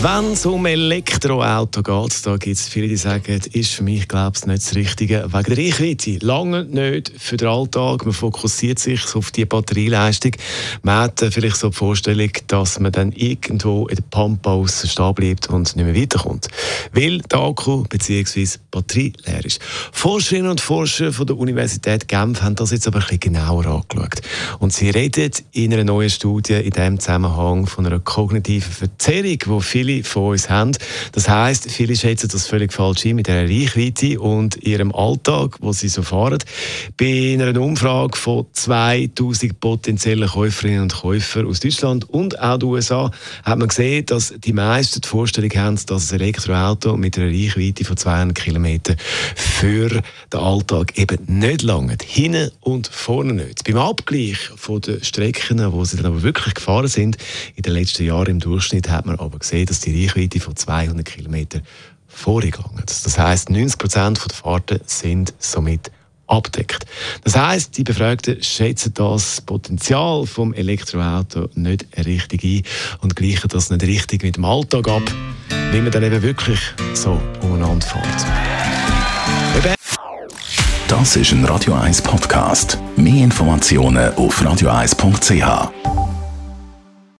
wenn es um Elektroauto geht, da gibt es viele, die sagen, ist für mich, glaube ich, nicht das Richtige. Wegen der Reichweite. Lange nicht für den Alltag. Man fokussiert sich auf die Batterieleistung. Man hat vielleicht so die Vorstellung, dass man dann irgendwo in der Pampa stehen bleibt und nicht mehr weiterkommt. Weil der Akku bzw. Batterie leer ist. Forscherinnen und Forscher von der Universität Genf haben das jetzt aber ein bisschen genauer angeschaut. Und sie reden in einer neuen Studie in diesem Zusammenhang von einer kognitiven Verzerrung, die viele von uns haben. Das heißt, viele schätzen das völlig falsch ein mit der Reichweite und ihrem Alltag, wo sie so fahren. Bei einer Umfrage von 2000 potenziellen Käuferinnen und Käufern aus Deutschland und auch den USA hat man gesehen, dass die meisten die Vorstellung haben, dass ein Elektroauto mit einer Reichweite von 200 km für den Alltag eben nicht lange. Hinten und vorne nicht. Beim Abgleich von den Strecken, wo sie dann aber wirklich gefahren sind, in den letzten Jahren im Durchschnitt hat man aber gesehen, dass die Reichweite von 200 km vorgegangen Das heißt, 90 Prozent der Fahrten sind somit abdeckt. Das heißt, die Befragten schätzen das Potenzial vom Elektroauto nicht richtig ein und gleichen das nicht richtig mit dem Alltag ab, wie man dann eben wirklich so umeinander fährt. Das ist ein Radio 1 Podcast. Mehr Informationen auf radio1.ch.